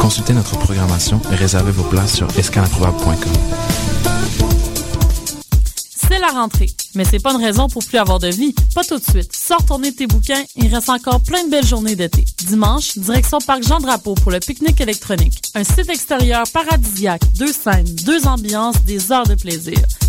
Consultez notre programmation et réservez vos places sur escaleimprobable.com. C'est la rentrée, mais c'est pas une raison pour plus avoir de vie. Pas tout de suite. Sors tourner tes bouquins, il reste encore plein de belles journées d'été. Dimanche, direction Parc Jean Drapeau pour le pique-nique électronique. Un site extérieur paradisiaque, deux scènes, deux ambiances, des heures de plaisir.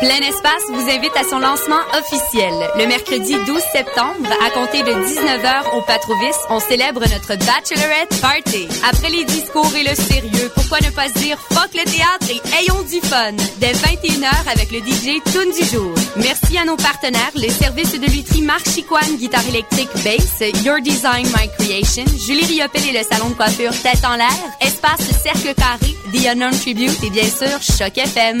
Plein Espace vous invite à son lancement officiel. Le mercredi 12 septembre, à compter de 19h au Patrovis, on célèbre notre Bachelorette Party. Après les discours et le sérieux, pourquoi ne pas se dire fuck le théâtre et ayons du fun? Dès 21h avec le DJ Tune du jour. Merci à nos partenaires, les services de lutherie Marc guitare électrique, bass, Your Design, My Creation, Julie Riopel et le salon de coiffure Tête en l'air, Espace Cercle Carré, The Unknown Tribute et bien sûr Choc FM.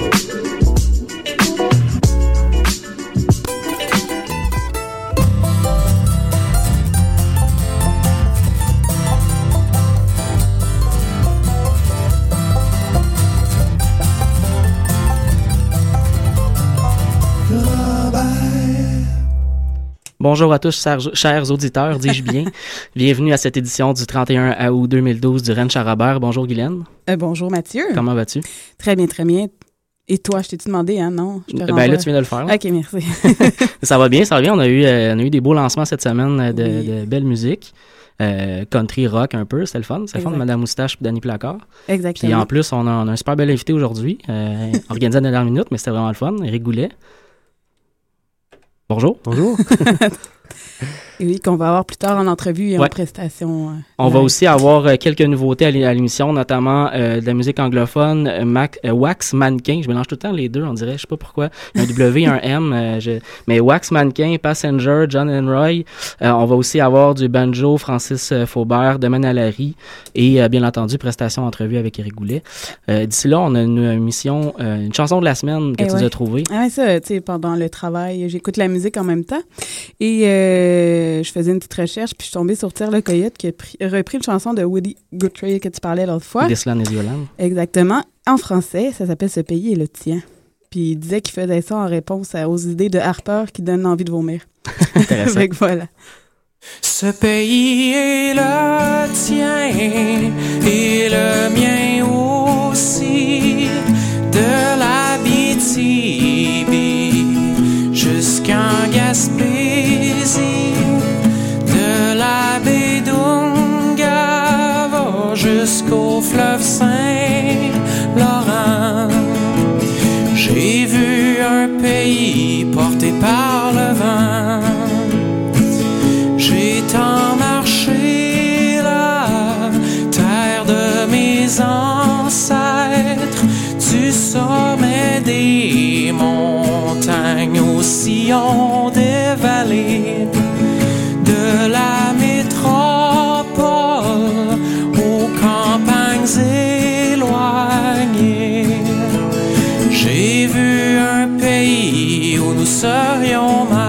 Bonjour à tous, chers, auditeurs, dis-je bien. Bienvenue à cette édition du 31 août 2012 du Rennes Charabert. Bonjour Guylaine. Euh, bonjour Mathieu. Comment vas-tu? Très bien, très bien. Et toi, je t'ai-tu demandé, hein? Non? Je te Ben là, tu viens de le faire. là. Ok, merci. ça va bien, ça va bien. On a eu, euh, on a eu des beaux lancements cette semaine euh, de, de belle musique. Euh, country rock un peu, c'était le fun. C'était le fun de. Madame Moustache et Danny Placard. Exactement. Puis en plus, on a, on a un super bel invité aujourd'hui, organisé à la dernière minute, mais c'était vraiment le fun. Eric Goulet. Bonjour. Bonjour. Et oui, qu'on va avoir plus tard en entrevue et en Ouais. prestation. euh, On va aussi avoir euh, quelques nouveautés à l'é- à l'émission, notamment euh, de la musique anglophone, Mac- Wax Mannequin. Je mélange tout le temps les deux, on dirait. Je sais pas pourquoi. Un W, un M. je- Mais Wax Mannequin, Passenger, John and Roy. Euh, on va aussi avoir du banjo, Francis Faubert, Domaine Alary et euh, bien entendu, prestation entrevue avec Eric Goulet. D'ici là, on a une émission, euh, une chanson de la semaine que Eh tu ouais. as trouvée. Ah ouais, ça, tu sais, pendant le travail, j'écoute la musique en même temps. Et euh, je faisais une petite recherche, puis je suis tombée sur Tire le Coyote qui a pris- repris une chanson de Woody Guthrie que tu parlais l'autre fois. Land. Exactement. En français, ça s'appelle Ce pays est le tien. Puis il disait qu'il faisait ça en réponse à- aux idées de Harper qui donnent envie de vomir. Intéressant. Fait que voilà. Ce pays est le tien et le mien aussi. De la jusqu'en De la baie jusqu'au fleuve Saint-Laurent. pays porté par le vent. J'ai tant marché la terre de mes ancêtres, du sommet des montagnes au sillon des vallées, serions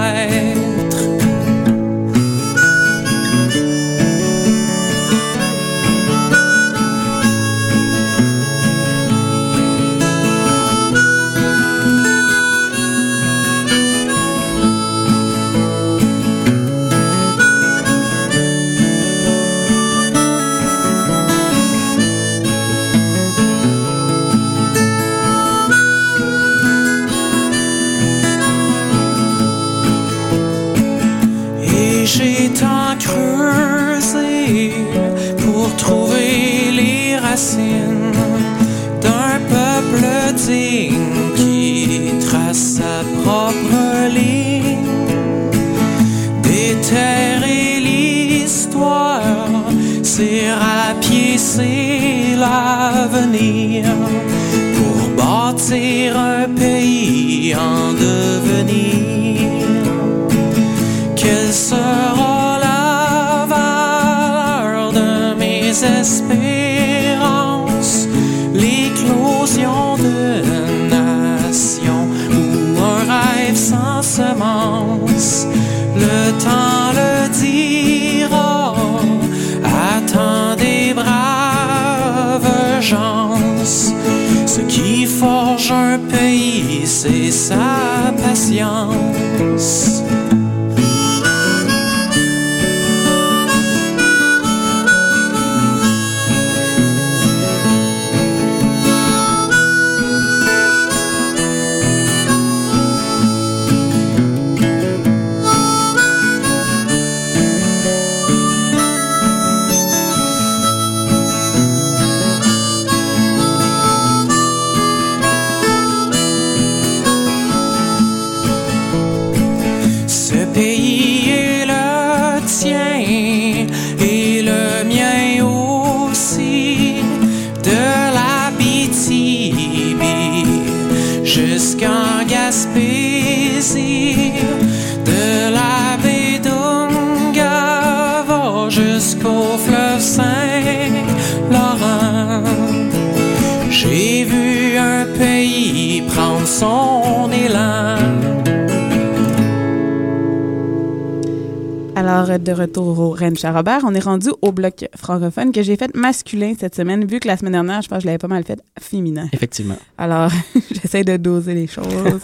Alors, de retour au Rennes Charrobert, on est rendu au bloc francophone que j'ai fait masculin cette semaine, vu que la semaine dernière, je pense que je l'avais pas mal fait féminin. Effectivement. Alors, j'essaie de doser les choses.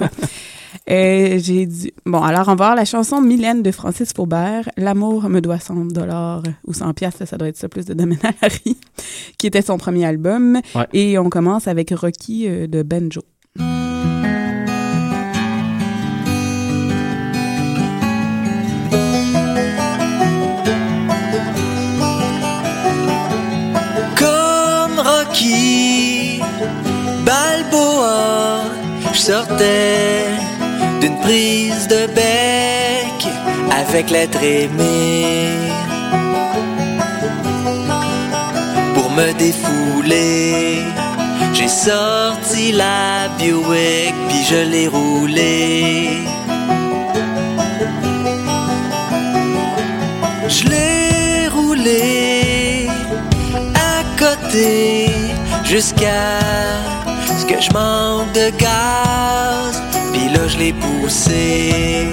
Euh, j'ai dit... Bon, alors, on va voir la chanson Mylène de Francis Faubert, L'amour me doit 100 dollars ou 100 piastres, ça doit être ça plus de domaine Harry, qui était son premier album. Ouais. Et on commence avec Rocky euh, de Benjo. Balboa, je sortais d'une prise de bec avec l'être aimé. Pour me défouler, j'ai sorti la Buick puis je l'ai roulée. Je l'ai roulé à côté jusqu'à ce que je manque de gaz. Puis là, je l'ai poussé.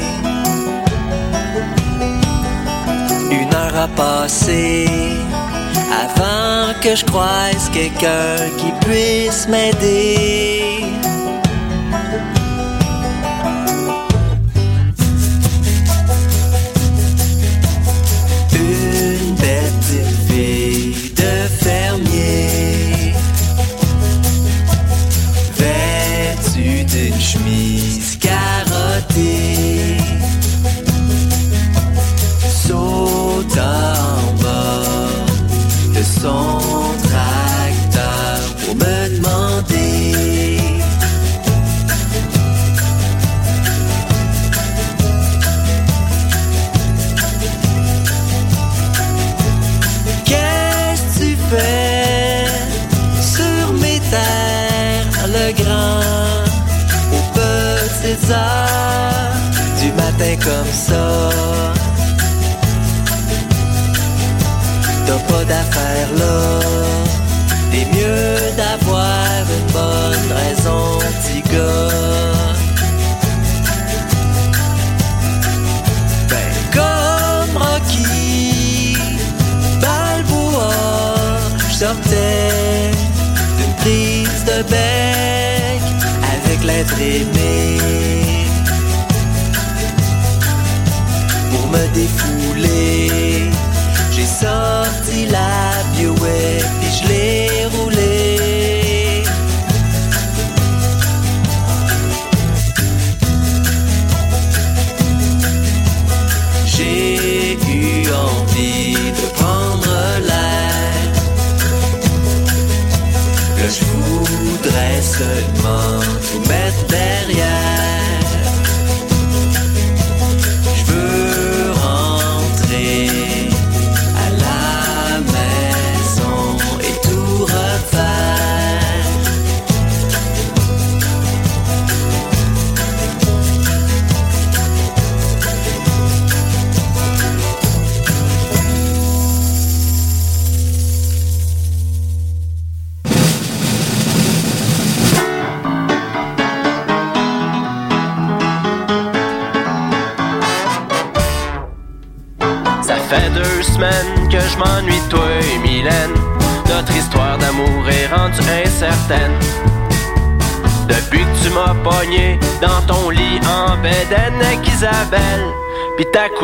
Une heure a passé avant que je croise quelqu'un qui puisse m'aider.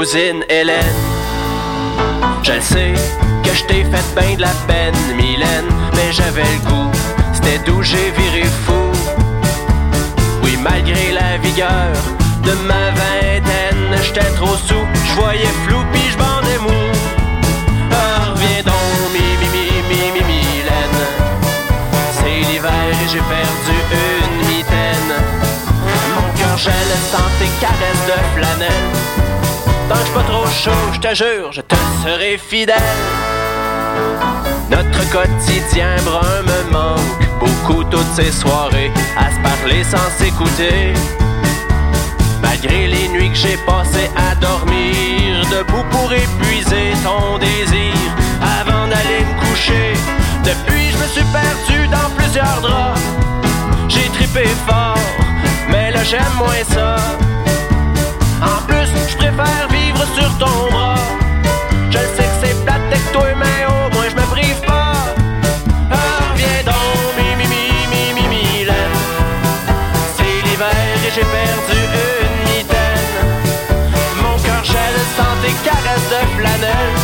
Cousine Hélène. Je sais que je t'ai fait bien de la peine, Mylène, mais j'avais le goût, c'était d'où j'ai viré fou. Oui, malgré la vigueur de ma vingtaine, j'étais trop sous, je voyais flou pis je bandais mou. Ah, reviens donc, mi, mi, mi, mi, mi, Mylène. C'est l'hiver et j'ai perdu une mitaine. Mon cœur gèle sans tes caresses de flanelle. J'suis pas trop chaud, je te jure, je te serai fidèle. Notre quotidien brun me manque beaucoup toutes ces soirées à se parler sans s'écouter. Malgré les nuits que j'ai passées à dormir debout pour épuiser ton désir avant d'aller me coucher. Depuis, je me suis perdu dans plusieurs draps. J'ai trippé fort, mais là j'aime moins ça. Sur ton. Je sais que c'est plate avec toi, mais au moins je me prive pas. Ah, reviens donc, mi, mi, mi, mi, mi. C'est l'hiver et j'ai perdu une mitaine. Mon cœur gèle sans tes caresses de flanelle.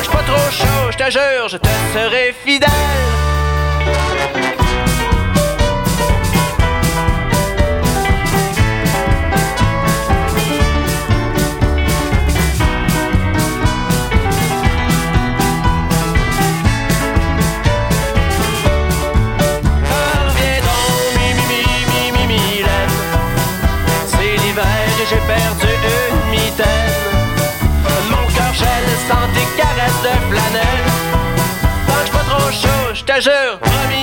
J'suis pas trop chaud, je te jure, je te serai fidèle. Caresses de flanelle. J'suis pas trop chaud, je te jure, promis,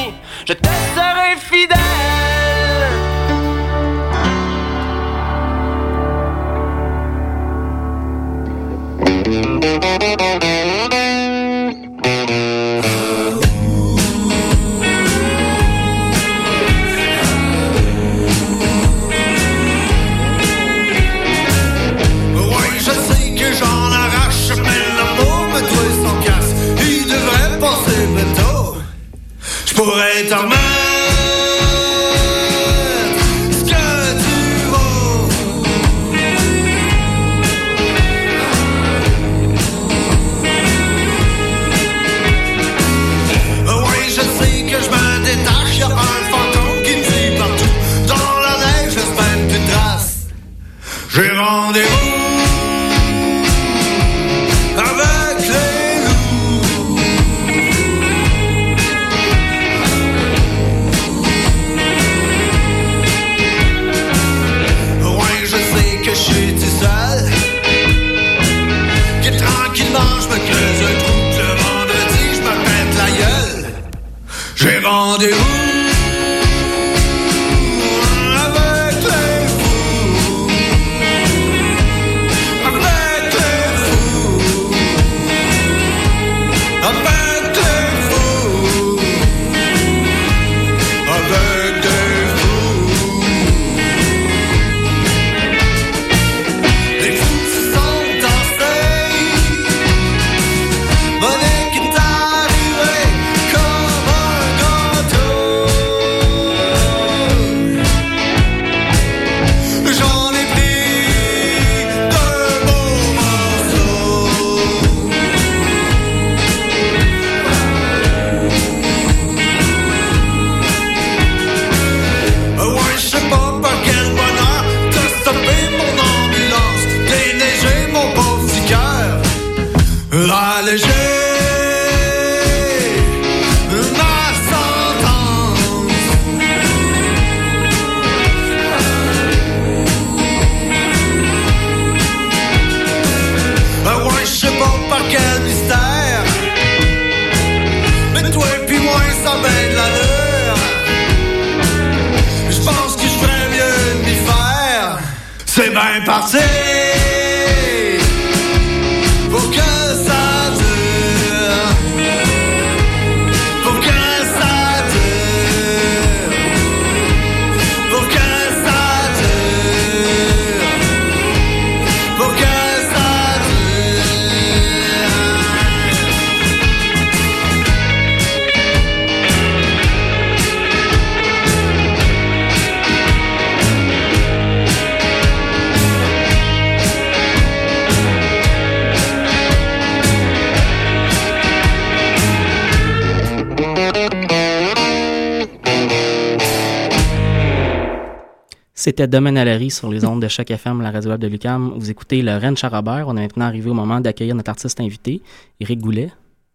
C'était Domaine Allery sur les ondes de chaque FM, la radio web de Lucam. Vous écoutez le Rennes Charabert. On est maintenant arrivé au moment d'accueillir notre artiste invité, Éric Goulet.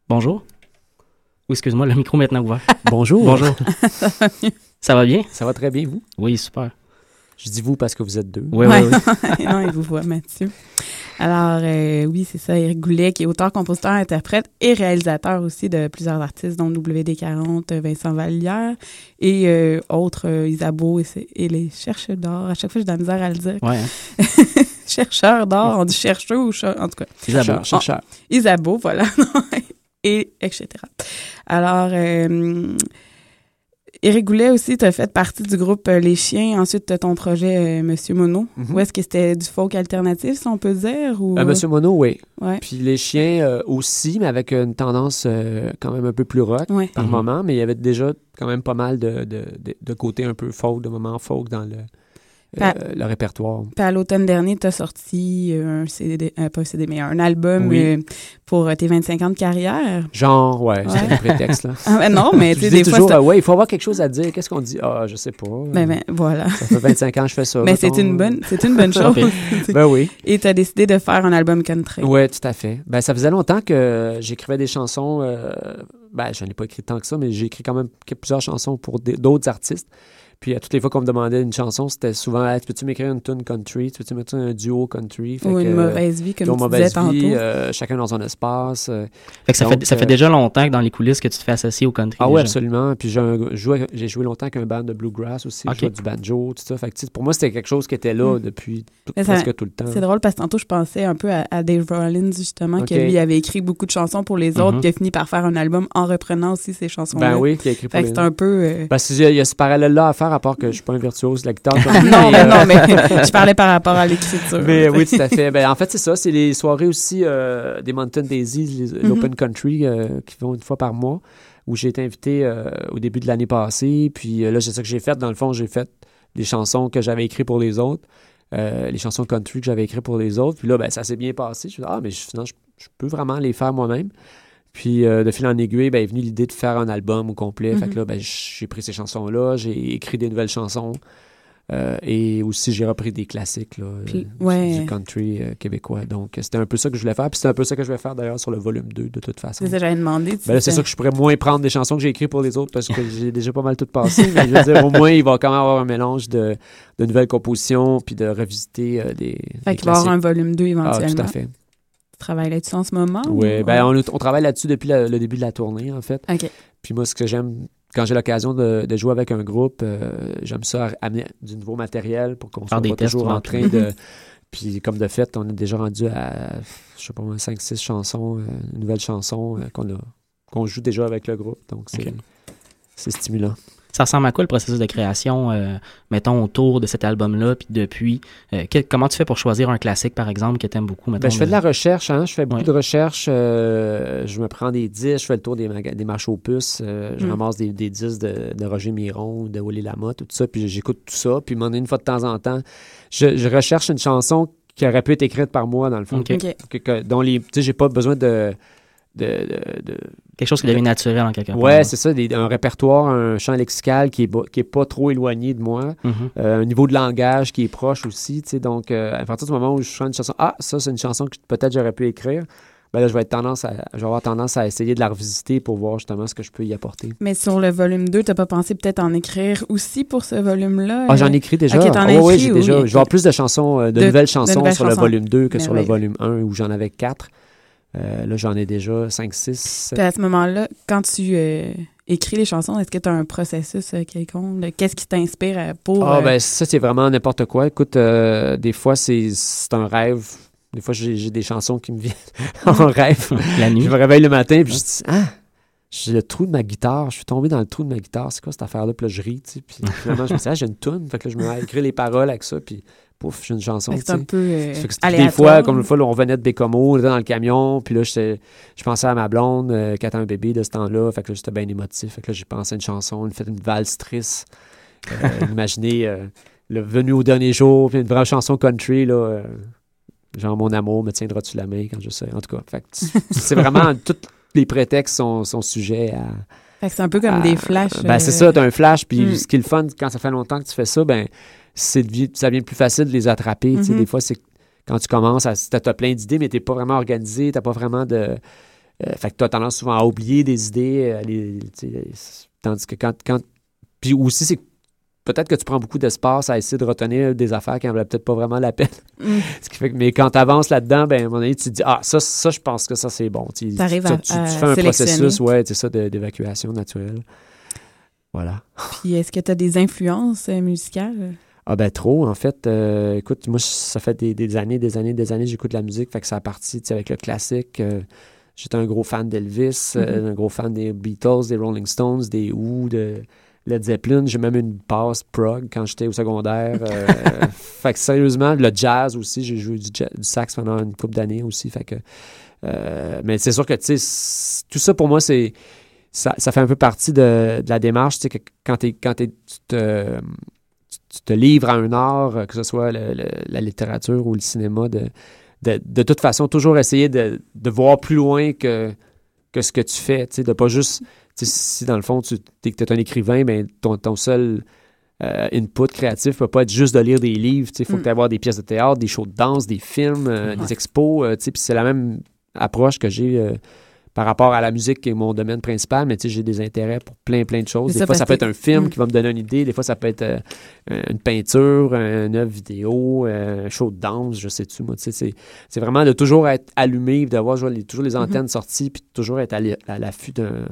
Bonjour. Oui, excuse-moi, le micro est maintenant ouvert. Bonjour. Bonjour. Ça va bien? Ça va très bien, vous? Oui, super. Je dis vous parce que vous êtes deux. Oui, oui, oui. non, il vous voit, Mathieu. Alors, euh, oui, c'est ça, Éric Goulet, qui est auteur, compositeur, interprète et réalisateur aussi de plusieurs artistes, dont WD40, euh, Vincent Vallière et euh, autres, euh, Isabeau et, les chercheurs d'or. À chaque fois, j'ai de la misère à le dire. Ouais, hein. chercheurs d'or, on dit chercheur ou cher- en tout cas. Isabeau. Chercheur, Isabeau, voilà. et etc. Alors, euh, Éric Goulet aussi, tu as fait partie du groupe euh, Les Chiens. Ensuite, tu as ton projet euh, Monsieur Mono. Mhm. Où est-ce que c'était du folk alternatif, si on peut dire? Ou... Euh, Monsieur Mono, oui. Ouais. Puis les chiens euh, aussi, mais avec une tendance euh, quand même un peu plus rock Ouais. par Mhm. moment. Mais il y avait déjà quand même pas mal de, de, de, de côté un peu folk, de moments folk dans le, euh, le répertoire. Puis à l'automne dernier, tu as sorti euh, un CD, euh, pas un CD, mais un album Oui. pour tes 25 ans de carrière. Genre, ouais, Ouais. c'était un prétexte, là. Ah, ben non, mais tu sais, des fois, toujours, c'est- euh, ouais, il faut avoir quelque chose à dire. Qu'est-ce qu'on dit? Ah, je sais pas. Ben, ben, voilà. Ça fait 25 ans que je fais ça. Mais c'est une bonne, c'est une bonne chose. ben oui. Et tu as décidé de faire un album country. Oui, tout à fait. Ben, ça faisait longtemps que j'écrivais des chansons. Euh, ben, je n'en ai pas écrit tant que ça, mais j'ai écrit quand même plusieurs chansons pour d'autres artistes. Puis à toutes les fois qu'on me demandait une chanson, c'était souvent Hey, peux-tu m'écrire une tune country? Tu peux-tu mettre un duo country? Fait Ou que, une euh, mauvaise vie, comme tu disais vie, tantôt. euh, chacun dans son espace. euh. Fait que ça, Donc, fait, ça fait euh, déjà longtemps que dans les coulisses que tu te fais associer au country. Ah oui, absolument. Puis j'ai joué, j'ai joué longtemps avec un band de bluegrass aussi. Ok. Je jouais du banjo, tout ça. Fait que, pour moi, c'était quelque chose qui était là Mm. depuis ça- presque tout le temps. C'est drôle parce que tantôt, je pensais un peu à, à Dave Rollins, justement, Ok. que lui avait écrit beaucoup de chansons pour les autres, Mhm. puis a fini par faire un album en reprenant aussi ces chansons-là. Ben oui, qui a écrit pour Fait que les c'est un peu... euh, Parce qu'il y, y a ce parallèle-là à faire, à part que je suis pas un virtuose de la guitare. comme non, mais euh, non, mais je parlais par rapport à l'écriture. Mais oui, tout à fait. Ben, en fait, c'est ça. C'est les soirées aussi euh, des Mountain Daisies, les- Mhm. l'Open Country, euh, qui vont une fois par mois, où j'ai été invité euh, au début de l'année passée. Puis euh, là, c'est ça que j'ai fait. Dans le fond, j'ai fait des chansons que j'avais écrites pour les autres, euh, les chansons country que j'avais écrites pour les autres. Puis là, ben, ça s'est bien passé. Je me suis dit, ah, mais je- finalement, je, je peux vraiment les faire moi-même. Puis euh, de fil en aiguille, ben, est venue l'idée de faire un album au complet. Fait Mhm. que là, ben, j'ai pris ces chansons-là, j'ai écrit des nouvelles chansons. Euh, et aussi, j'ai repris des classiques là, Puis, euh, ouais. du country euh, québécois. Donc, c'était un peu ça que je voulais faire. Puis c'est un peu ça que je vais faire d'ailleurs sur le volume 2, de toute façon. C'est ça, j'avais demandé. tu Ben c'est sûr que je pourrais moins prendre des chansons que j'ai écrites pour les autres parce que j'ai déjà pas mal tout passé. mais je veux dire, au moins, il va quand même avoir un mélange de, de nouvelles compositions puis de revisiter des. Fait qu'il va y avoir un volume 2 éventuellement. Ah, tout à fait. Tu travailles là-dessus en ce moment? Oui, ou- ben on, on travaille là-dessus depuis la- le début de la tournée, en fait. OK. Puis moi, ce que j'aime, quand j'ai l'occasion de, de jouer avec un groupe, euh, j'aime ça amener du nouveau matériel pour qu'on soit des pas tests toujours en train de... Puis comme de fait, on est déjà rendu à, je sais pas, 5-6 chansons, euh, nouvelles chansons euh, qu'on a qu'on joue déjà avec le groupe. Donc c'est stimulant. Ça ressemble à quoi le processus de création, euh, mettons, autour de cet album-là, puis depuis? euh, comment tu fais pour choisir un classique, par exemple, que tu aimes beaucoup? Mettons, Ben, je fais de la recherche, hein? je fais beaucoup Ouais. de recherche. euh, je me prends des disques, je fais le tour des, des marches aux puces, euh, je Mm. ramasse des, des disques de, de Roger Miron, de Willy Lamotte, tout ça, puis j'écoute tout ça. Puis, m'en une fois de temps en temps, je, je recherche une chanson qui aurait pu être écrite par moi, dans le fond. Ok. OK. Que- que- dont les, tu sais, j'ai pas besoin de. De, de- de- Quelque chose qui devient naturel en quelque part. Ouais, c'est ça, des- un répertoire, un champ lexical qui est, qui est pas trop éloigné de moi, Mhm. euh, un niveau de langage qui est proche aussi, tu sais, donc euh, à partir du moment où je chante une chanson, ah, ça c'est une chanson que peut-être j'aurais pu écrire, ben là je vais être tendance à, je vais avoir tendance à essayer de la revisiter pour voir justement ce que je peux y apporter. Mais sur le volume 2, t'as pas pensé peut-être en écrire aussi pour ce volume-là? Ah, j'en ai écrit déjà. Ok, t'en as Ah, ouais, ouais, écrit, oui, déjà. Je vais avoir plus de chansons, euh, de, De- nouvelles de chansons nouvelles sur le volume 2 que sur le volume 1 où j'en avais 4. Là, j'en ai déjà 5, 6, 7. Puis à ce moment-là, quand tu euh, écris les chansons? Est-ce que tu as un processus euh, quelconque? Qu'est-ce qui t'inspire euh, pour... Ah, euh, ben ça, c'est vraiment n'importe quoi. Écoute, euh, des fois, c'est c'est un rêve. Des fois, j'ai j'ai des chansons qui me viennent en rêve. La nuit. Je me réveille le matin, puis je dis, ah, j'ai le trou de ma guitare. Je suis tombé dans le trou de ma guitare. C'est quoi cette affaire-là? Puis là, je ris, tu sais. Puis finalement, je me dis, ah, j'ai une toune. Fait que là, je me mets à écrire les paroles avec ça, puis pouf, j'ai une chanson. C'est un sais. peu, euh, Fait que des fois, comme une fois, là, on venait de Bécomo, on était dans le camion, puis là, je pensais à ma blonde euh, qui attend un bébé de ce temps-là. Fait que là, j'étais bien émotif. Fait que là, j'ai pensé à une chanson, une fait une valse triste. Euh, imaginez euh, le venu au dernier jour, puis une vraie chanson country, là. genre, mon amour me tiendra-tu la main quand je serai. En tout cas, fait c'est vraiment tous les prétextes sont, sont sujets à. Fait que c'est un peu comme à- des flashs. Ben, euh, c'est ça, t'as un flash, puis Hmm. ce qui est le fun quand ça fait longtemps que tu fais ça, ben, c'est ça devient plus facile de les attraper. tu sais. Mhm. Des fois, c'est quand tu commences, t'as t'as plein d'idées, mais t'es pas vraiment organisé, t'as pas vraiment de. euh, fait que t'as tendance souvent à oublier des idées. les- tu sais, tandis que quand. quand puis aussi, c'est peut-être que tu prends beaucoup d'espace à essayer de retenir des affaires qui en valaient peut-être pas vraiment la peine. Mm. Ce qui fait que, mais quand tu avances là-dedans, ben, à un moment donné, tu te dis, ah, ça, ça je pense que ça, c'est bon. Tu tu- à- tu- à fais un processus, ouais, c'est ça, de- d'évacuation naturelle. Voilà. Puis est-ce que tu as des influences euh, musicales? Ah ben trop, en fait. Euh, écoute, moi, ça fait des, des années, des années, des années, j'écoute la musique, fait que ça a parti tu sais, avec le classique. euh, J'étais un gros fan d'Elvis, Mhm. un gros fan des Beatles, des Rolling Stones, des Who, de Led Zeppelin. J'ai même eu une passe prog quand j'étais au secondaire. euh, fait que sérieusement, le jazz aussi, j'ai joué du, sax pendant une couple d'années aussi. Fait que, euh, mais c'est sûr que, tu sais, tout ça pour moi, c'est ça, ça fait un peu partie de, de la démarche, tu sais, que quand, t'es- quand t'es- tu te tu- tu te livres à un art, que ce soit le- le- la littérature ou le cinéma, de, de, de toute façon, toujours essayer de, de voir plus loin que, que ce que tu fais. Tu sais, de pas juste. Si dans le fond, tu es, un écrivain, ben, ton, ton seul euh, input créatif peut pas être juste de lire des livres. Il faut Mm. que tu avoir des pièces de théâtre, des shows de danse, des films, euh, Ouais. des expos. euh, Puis c'est la même approche que j'ai. par rapport à la musique qui est mon domaine principal, mais tu sais, j'ai des intérêts pour plein, plein de choses. Des ça, fois, ça peut être un film Mm. qui va me donner une idée. Des fois, ça peut être euh, une peinture, une œuvre vidéo, euh, un show de danse, je sais-tu, moi. tu sais, C'est c'est vraiment de toujours être allumé, d'avoir les- toujours les antennes sorties, puis de toujours être à l'affût d'un-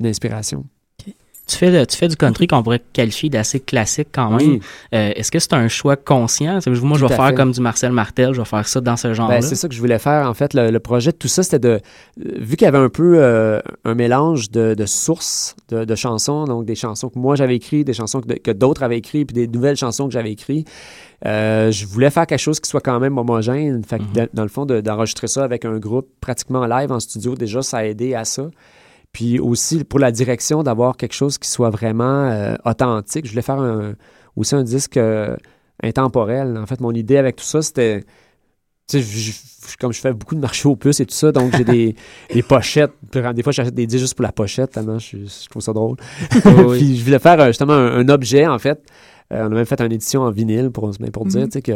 d'une inspiration. Tu fais, de- tu fais du country qu'on pourrait qualifier d'assez classique quand même. Oui. Euh, Est-ce que c'est un choix conscient? Moi, je vais faire fait. comme du Marcel Martel, je vais faire ça dans ce genre-là. Ben, c'est ça que je voulais faire, en fait. Le, le projet de tout ça, c'était de. euh, Vu qu'il y avait un peu euh, un mélange de, de sources de, de chansons, donc des chansons que moi j'avais écrites, des chansons que, d'autres avaient écrites, puis des nouvelles chansons que j'avais écrites, euh, je voulais faire quelque chose qui soit quand même homogène. Fait que dans- dans le fond, de- d'enregistrer ça avec un groupe pratiquement live en studio, déjà, ça a aidé à ça. Puis aussi, pour la direction, d'avoir quelque chose qui soit vraiment euh, authentique. Je voulais faire un- aussi un disque euh, intemporel. En fait, mon idée avec tout ça, c'était tu sais, je- je- comme je fais beaucoup de marchés aux puces et tout ça, donc j'ai des, des pochettes. Des fois, j'achète des disques juste pour la pochette, tellement je, je trouve ça drôle. Oui. Puis je voulais faire euh, justement un, un objet, en fait. Euh, on a même fait une édition en vinyle pour, ben, pour dire Mhm. que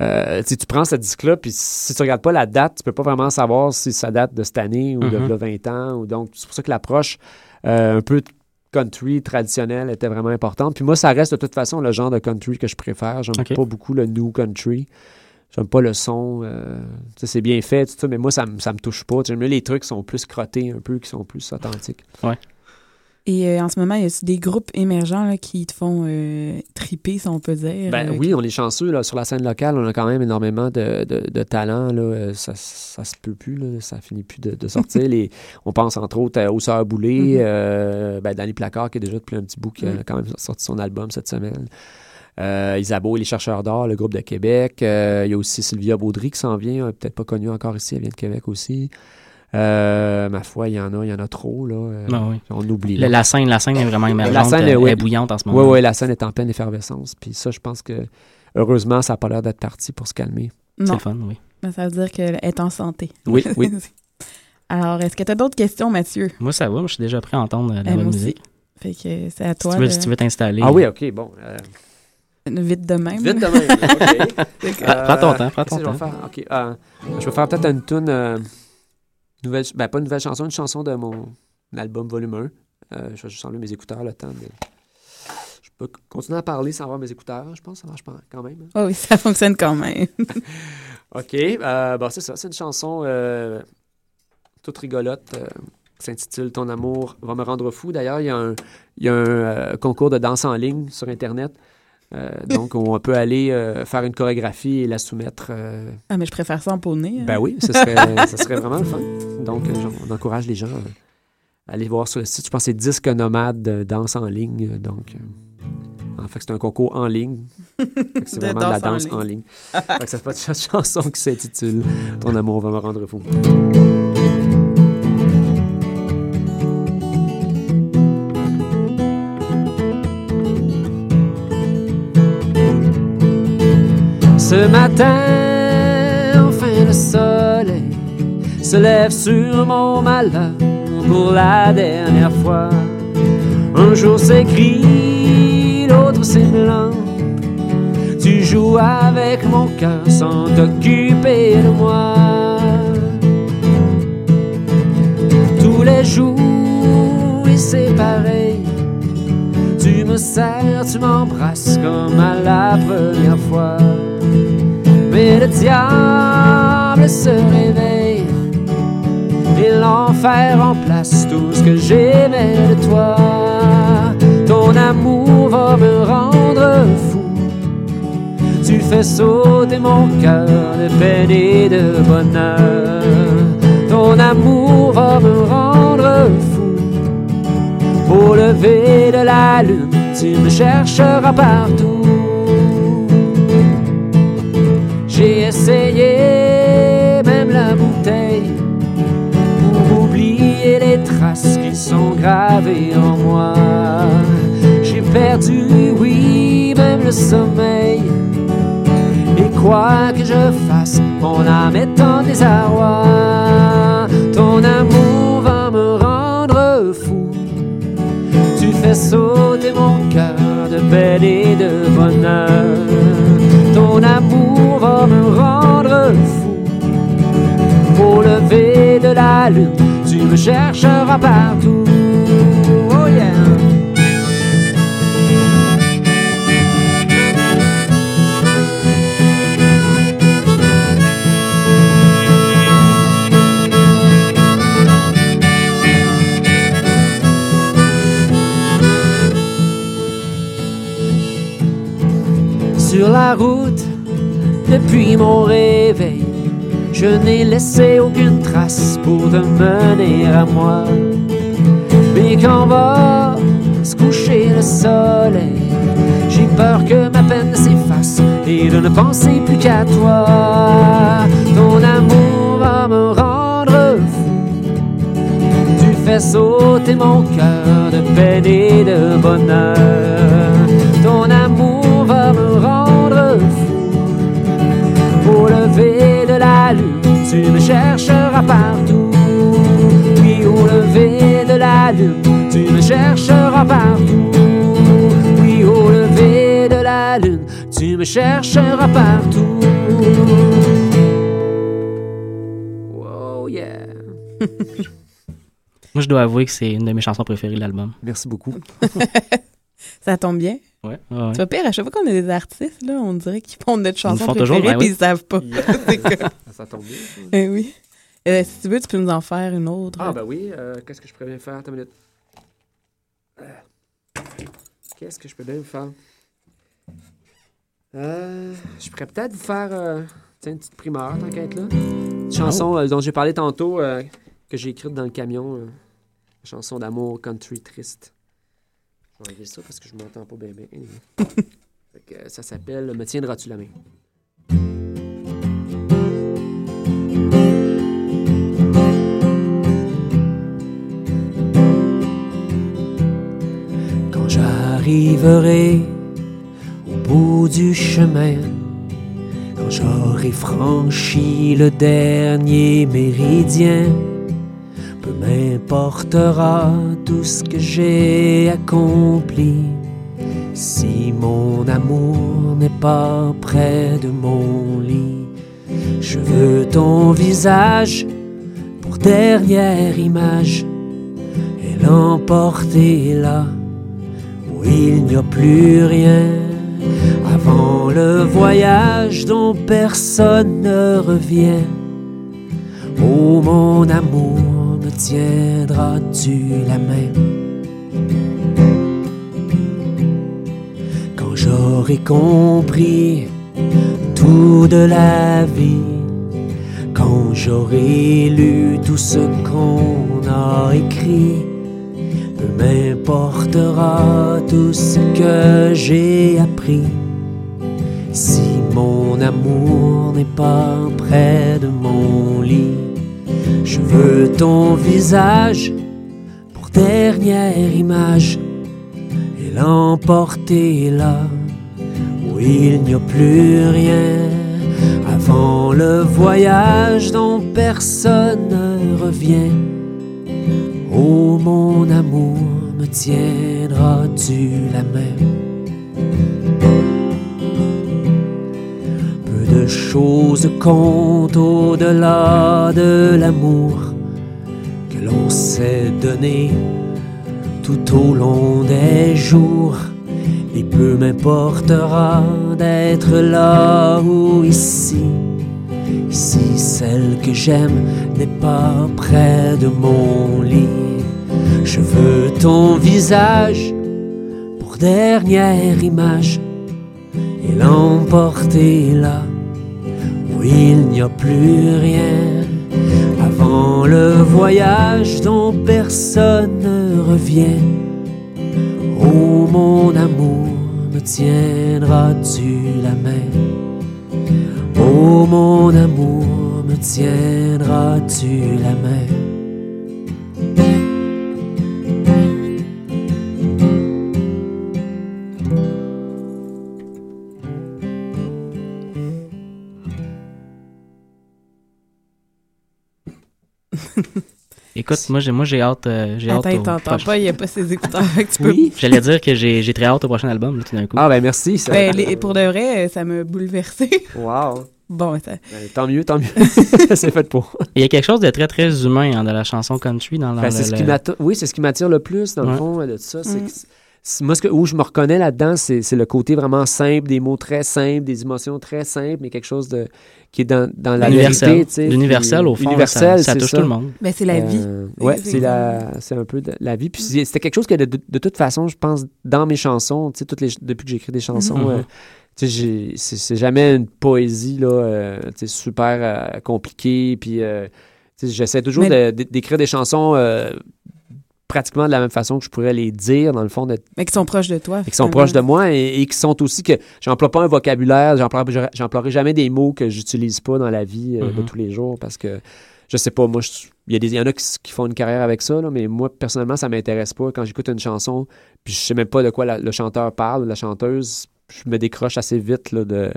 euh, tu sais, tu prends ce disque-là, puis si tu regardes pas la date, tu peux pas vraiment savoir si ça date de cette année ou de, Mhm. de 20 ans. Ou donc, c'est pour ça que l'approche euh, un peu country traditionnelle était vraiment importante. Puis moi, ça reste de toute façon le genre de country que je préfère. J'aime Ok. pas beaucoup le new country. J'aime pas le son. euh, c'est bien fait, tout ça, mais moi, ça, ça me touche pas. J'aime mieux les trucs qui sont plus crottés un peu, qui sont plus authentiques. Et euh, en ce moment, il y a des groupes émergents là, qui te font euh, triper, si on peut dire. Ben oui, on est chanceux. Là, sur la scène locale, on a quand même énormément de, de, de talent. Là. Euh, Ça, ça se peut plus. Là. Ça finit plus de, de sortir. Les, on pense entre autres à- aux Sœurs Boulay, Mhm. euh, ben, Danny Placard, qui est déjà depuis un petit bout, qui a quand même sorti son album cette semaine. Euh, Isabeau et les chercheurs d'or, le groupe de Québec. Il y a aussi Sylvia Baudry qui s'en vient, euh, peut-être pas connue encore ici, elle vient de Québec aussi. Euh, ma foi, il y en a, il y en a trop. Là. Euh, Ah oui. On oublie. Là. la, scène, la scène est vraiment émergente, La scène euh, est- oui. est bouillante en ce moment. Oui, oui, la scène est en pleine effervescence. Puis ça, je pense que heureusement, ça n'a pas l'air d'être parti pour se calmer. C'est le fun, oui. mais ça veut dire qu'elle est en santé. Oui, oui. Alors, est-ce que tu as d'autres questions, Mathieu? Moi, ça va. Moi, je suis déjà prêt à entendre euh, la Eh, bonne musique. Fait que c'est à Si toi. tu veux, de- si tu veux t'installer. Ah oui, OK, bon. euh, Vite de même. vite de même. OK. Ah, prends ton temps, prends ton que je vais temps. faire? Euh, je vais faire peut-être une tune euh, nouvelle, ben pas une nouvelle chanson, une chanson de mon album volume 1. Euh, je vais juste enlever mes écouteurs le temps de... Je peux continuer à parler sans avoir mes écouteurs. Je pense que ça marche pas quand même. hein. Oh oui, ça fonctionne quand même. OK. Euh, bon, c'est ça. C'est une chanson euh, toute rigolote. qui s'intitule Ton amour va me rendre fou. D'ailleurs, il y a un, il y a un concours de danse en ligne sur Internet. Euh, donc, on peut aller euh, faire une chorégraphie et la soumettre. euh, Ah, mais je préfère ça en poney. hein. ben oui, ce serait, ce serait vraiment le fun. Donc, on encourage les gens à aller voir sur le site. Je pense que c'est Disque Nomade de danse en ligne. Donc, en fait, c'est un concours en ligne. C'est vraiment de la danse en danse en ligne. ligne. Fait que ça fait une chanson qui s'intitule Ton amour va me rendre fou. Ce matin, enfin le soleil se lève sur mon malheur pour la dernière fois. Un jour c'est gris, l'autre c'est blanc. Tu joues avec mon cœur sans t'occuper de moi. Tous les jours, et c'est pareil. Tu me serres, tu m'embrasses comme à la première fois. Mais le diable se réveille et l'enfer remplace tout ce que j'aimais de toi. Ton amour va me rendre fou. Tu fais sauter mon cœur de peine et de bonheur. Ton amour va me rendre fou. Au lever de la lune, tu me chercheras partout. J'ai essayé même la bouteille pour oublier les traces qui sont gravées en moi. J'ai perdu, oui, même le sommeil. Et quoi que je fasse, mon âme est en désarroi. Ton amour va me rendre fou. Tu fais sauter mon cœur de peine et de bonheur. Ton amour va me rendre fou. Au lever de la lune, tu me chercheras partout. Oh yeah. Sur la route, depuis mon réveil, je n'ai laissé aucune trace pour te mener à moi. Mais quand va se coucher le soleil, j'ai peur que ma peine s'efface et de ne penser plus qu'à toi. Ton amour va me rendre fou. Tu fais sauter mon cœur de peine et de bonheur. Tu me chercheras partout. Oui, au lever de la lune, tu me chercheras partout. Oui, au lever de la lune, tu me chercheras partout. Oh yeah. Moi, je dois avouer que c'est une de mes chansons préférées de l'album. Merci beaucoup. Ça tombe bien. Ouais, ouais, ouais. Tu vois, pire, à chaque fois qu'on a des artistes, là, on dirait qu'ils font notre chanson font préférée toujours, ben puis oui. ils savent pas. Ça tombe bien. Eh oui. Euh, si tu veux, tu peux nous en faire une autre. Ah, ben oui, euh, qu'est-ce que je pourrais bien faire? Attends une minute. Euh, Qu'est-ce que je peux bien vous faire? Euh, je pourrais peut-être vous faire euh, tiens, une petite primeur, tant qu'à être là. Une chanson euh, dont j'ai parlé tantôt, euh, que j'ai écrite dans le camion. euh, une chanson d'amour country triste. Je vais enlever ça parce que je m'entends pas bien. bien. Fait que, euh, ça s'appelle Me tiendras-tu la main? Quand j'arriverai au bout du chemin, quand j'aurai franchi le dernier méridien, m'importera tout ce que j'ai accompli. Si mon amour n'est pas près de mon lit, je veux ton visage pour dernière image et l'emporter là où il n'y a plus rien avant le voyage dont personne ne revient. Oh mon amour, tiendras-tu la main? Quand j'aurai compris tout de la vie, quand j'aurai lu tout ce qu'on a écrit, peu m'importera tout ce que j'ai appris. Si mon amour n'est pas près de mon lit, je veux ton visage pour dernière image et l'emporter là où il n'y a plus rien avant le voyage dont personne ne revient. Oh mon amour, me tiendras-tu la main? De choses comptent au-delà de l'amour que l'on s'est donné tout au long des jours. Et peu m'importera d'être là ou ici. Si celle que j'aime n'est pas près de mon lit, je veux ton visage pour dernière image et l'emporter là il n'y a plus rien avant le voyage dont personne ne revient. Oh mon amour, me tiendras-tu la main Oh mon amour, me tiendras-tu la main Écoute, moi j'ai moi j'ai hâte, euh, j'ai hâte Attends, au t'entends prochain- pas, il n'y a pas ses écouteurs. fait que tu peux- Oui. J'allais dire que j'ai j'ai très hâte au prochain album, là, tout d'un coup. Ah, ben merci. Ça... Ben, les- pour de vrai, ça m'a bouleversé. Wow. Bon, ça... Ben, tant mieux, tant mieux. c'est fait pour. Il y a quelque chose de très très humain hein, dans la chanson country, dans la. Ben, c'est le- ce le- qui m'attire. Oui, c'est ce qui m'attire le plus, dans le fond, de ça. C'est Mm. que moi, ce que, où je me reconnais là-dedans, c'est c'est le côté vraiment simple, des mots très simples, des émotions très simples, mais quelque chose de qui est dans, dans la Universel. vérité, tu sais. L'universel, Puis- au fond, universel, ça- touche tout le monde. Ben, c'est la vie. Euh, ouais, C'est- c'est la, c'est un peu de la vie. Puis c'est- c'était quelque chose que de, de- de toute façon, je pense, dans mes chansons, tu sais, toutes les, depuis que j'écris des chansons, Mhm. euh, tu sais, j'ai- c'est c'est jamais une poésie là, euh, tu sais, super euh, compliquée. Puis euh, j'essaie toujours Mais- de- d'écrire des chansons euh, pratiquement de la même façon que je pourrais les dire, dans le fond, d'être Mais qui sont proches de toi. et qui sont proches de moi et, et qui sont aussi que j'emploie pas un vocabulaire, j'emploie- j'emploierai jamais des mots que j'utilise pas dans la vie euh, de Mhm. tous les jours parce que je sais pas, moi, il y, a des- il y en a qui, font une carrière avec ça, là, mais moi, personnellement, ça m'intéresse pas. Quand j'écoute une chanson, puis je sais même pas de quoi la- le chanteur parle ou la chanteuse, je me décroche assez vite là, de,